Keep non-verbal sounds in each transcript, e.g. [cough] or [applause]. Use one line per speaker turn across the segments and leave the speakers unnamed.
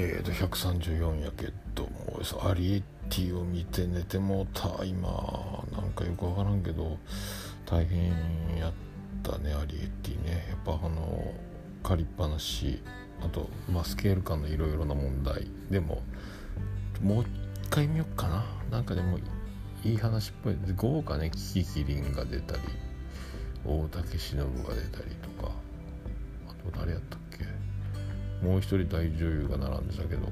えーと134やけどもアリエッティを見て寝てもうた今なんかよくわからんけど大変やったねアリエッティね。やっぱあの借りっぱなしあと、まあ、スケール感のいろいろな問題。でももう一回見よっかな。なんかでもいい話っぽい。豪華ねキキキリンが出たり大竹しのぶが出たりと。もう一人大女優が並んでたけど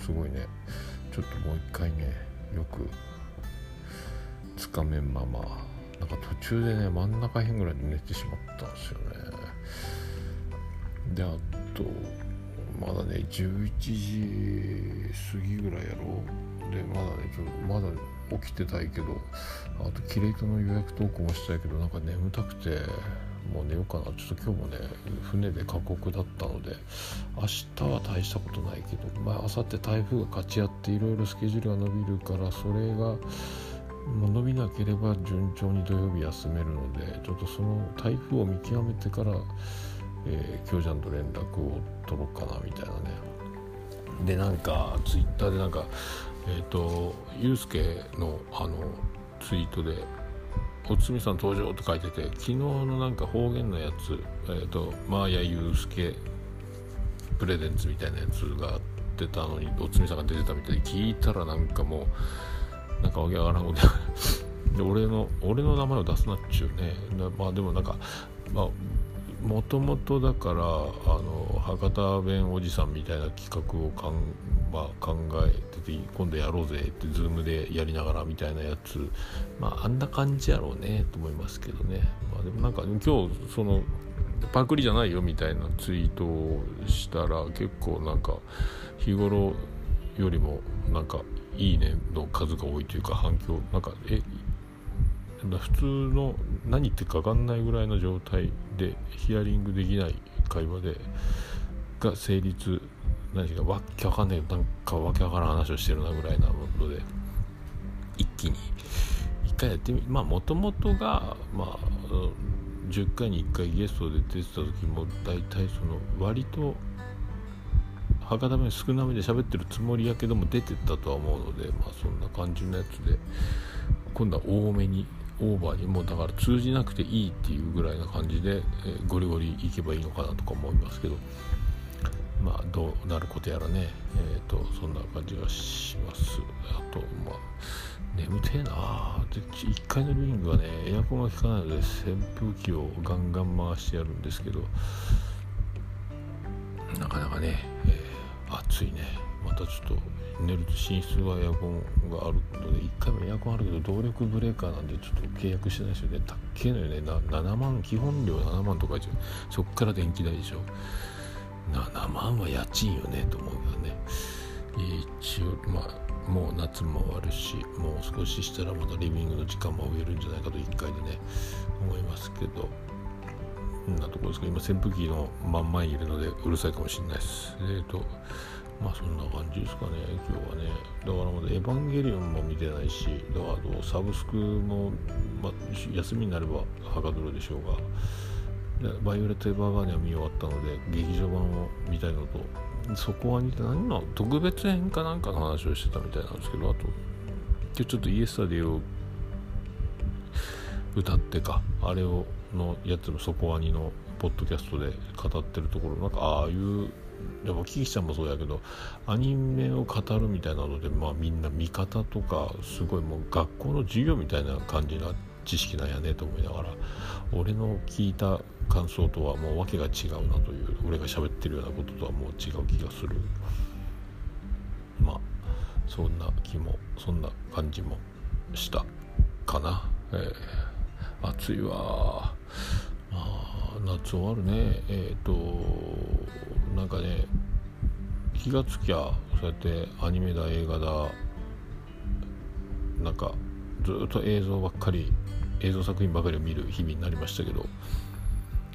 すごいね。ちょっともう一回ねよくつかめんまま。なんか途中でね真ん中辺ぐらいで寝てしまったんですよね。であとまだね11時過ぎぐらいやろう。でまだねちょっとまだ起きてたいけどあとキレイトの予約投稿もしたいけどなんか眠たくて。もう寝ようかな。ちょっと今日もね船で過酷だったので明日は大したことないけどまあ明後日台風が勝ち合っていろいろスケジュールが伸びるからそれが伸びなければ順調に土曜日休めるのでちょっとその台風を見極めてからえー、京ちゃんと連絡を取ろうかなみたいなね。でなんかツイッターでなんかえっ、ー、とユうスケのあのツイートで「おつみさん登場」って書いてて昨日のなんか方言のやつえ、ー、とマーヤユースケプレゼンツみたいなやつが出たのにおつみさんが出てたみたいで聞いたらなんかもうなんかわけわからんこと [laughs] で俺の俺の名前を出すなっちゅうね。まあでもなんかまあもともとだからあの博多弁おじさんみたいな企画をかん、まあ、考えてて今度やろうぜってズームでやりながらみたいなやつまああんな感じやろうねと思いますけどね、まあ、でもなんか今日そのパクリじゃないよみたいなツイートをしたら結構なんか日頃よりもなんかいいねの数が多いというか反響なんかえ普通の何言ってか分かんないぐらいの状態でヒアリングできない会話でが成立何かわけわかんないなんかわけわからん話をしてるなぐらいなので一気に。一回やってみまあもともとがまあ10回に1回ゲストで出てた時も大体その割と博多弁少なめで喋ってるつもりやけども出てったとは思うのでまあそんな感じのやつで今度は多めにオーバーにもだから通じなくていいっていうぐらいな感じで、えー、ゴリゴリいけばいいのかなとか思いますけどまあどうなることやらねえっ、ー、とそんな感じがします。あとまあ眠てえなで1階のリビングはねエアコンが効かないので扇風機をガンガン回してやるんですけどなかなかね、えー、暑いね。またちょっと寝ると寝室はエアコンがあるので1回もエアコンあるけど動力ブレーカーなんでちょっと契約してないですよね。たっけえのよね。な7万基本料7万とかそっから電気代でしょ。7万は家賃よねと思うからね。一応まあもう夏も終わるしもう少ししたらまたリビングの時間も増えるんじゃないかと1回でね思いますけど。なところですか今扇風機の真ん前にいるのでうるさいかもしれないです。えっ、ー、とまあそんな感じですかね今日はね。だからまだ「エヴァンゲリオン」も見てないしだからサブスクも、まあ、休みになればはかどるでしょうが。バイオレット・エヴァーガーデンは見終わったので劇場版を見たいのとそこは似て何の特別編かなんかの話をしてたみたいなんですけどあと今日ちょっとイエスタディを歌ってかあれをのやつの底アニのポッドキャストで語ってるところなんかああいうでもキキちゃんもそうやけどアニメを語るみたいなので、まあ、みんな見方とかすごいもう学校の授業みたいな感じな知識なんやねと思いながら俺の聞いた感想とはもう訳が違うなという俺が喋ってるようなこととはもう違う気がする。まあそんな気もそんな感じもしたかな、えー、暑いわ夏終わるね。えっ、ー、となんかね気がつきゃそうやってアニメだ映画だなんかずっと映像ばっかり映像作品ばかりを見る日々になりましたけど。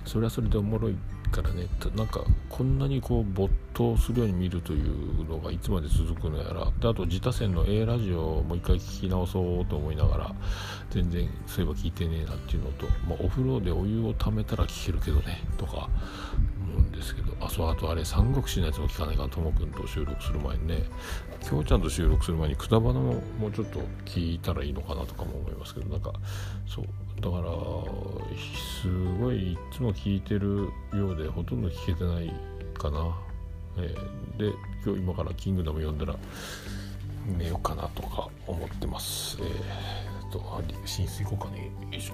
それはそれでおもろいからね。なんかこんなにこう没頭するように見るというのがいつまで続くのやら。であと自他線の A ラジオをもう一回聞き直そうと思いながら全然そういえば聞いてねえなっていうのと、まあ、お風呂でお湯をためたら聞けるけどね。とか思うんですけどあそうあとあれ三国志のやつも聞かないかなともくんと収録する前にね京ちゃんと収録する前にくだばなももうちょっと聞いたらいいのかなとかも思いますけどなんかそうだからすごいいつも聞いてるようでほとんど聞けてないかな、えー、で今日今から「キングダム」読んだら寝ようかなとか思ってます。えー、っと寝室行こうかね。よいしょ。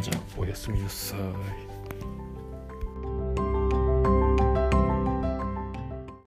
じゃあおやすみなさい。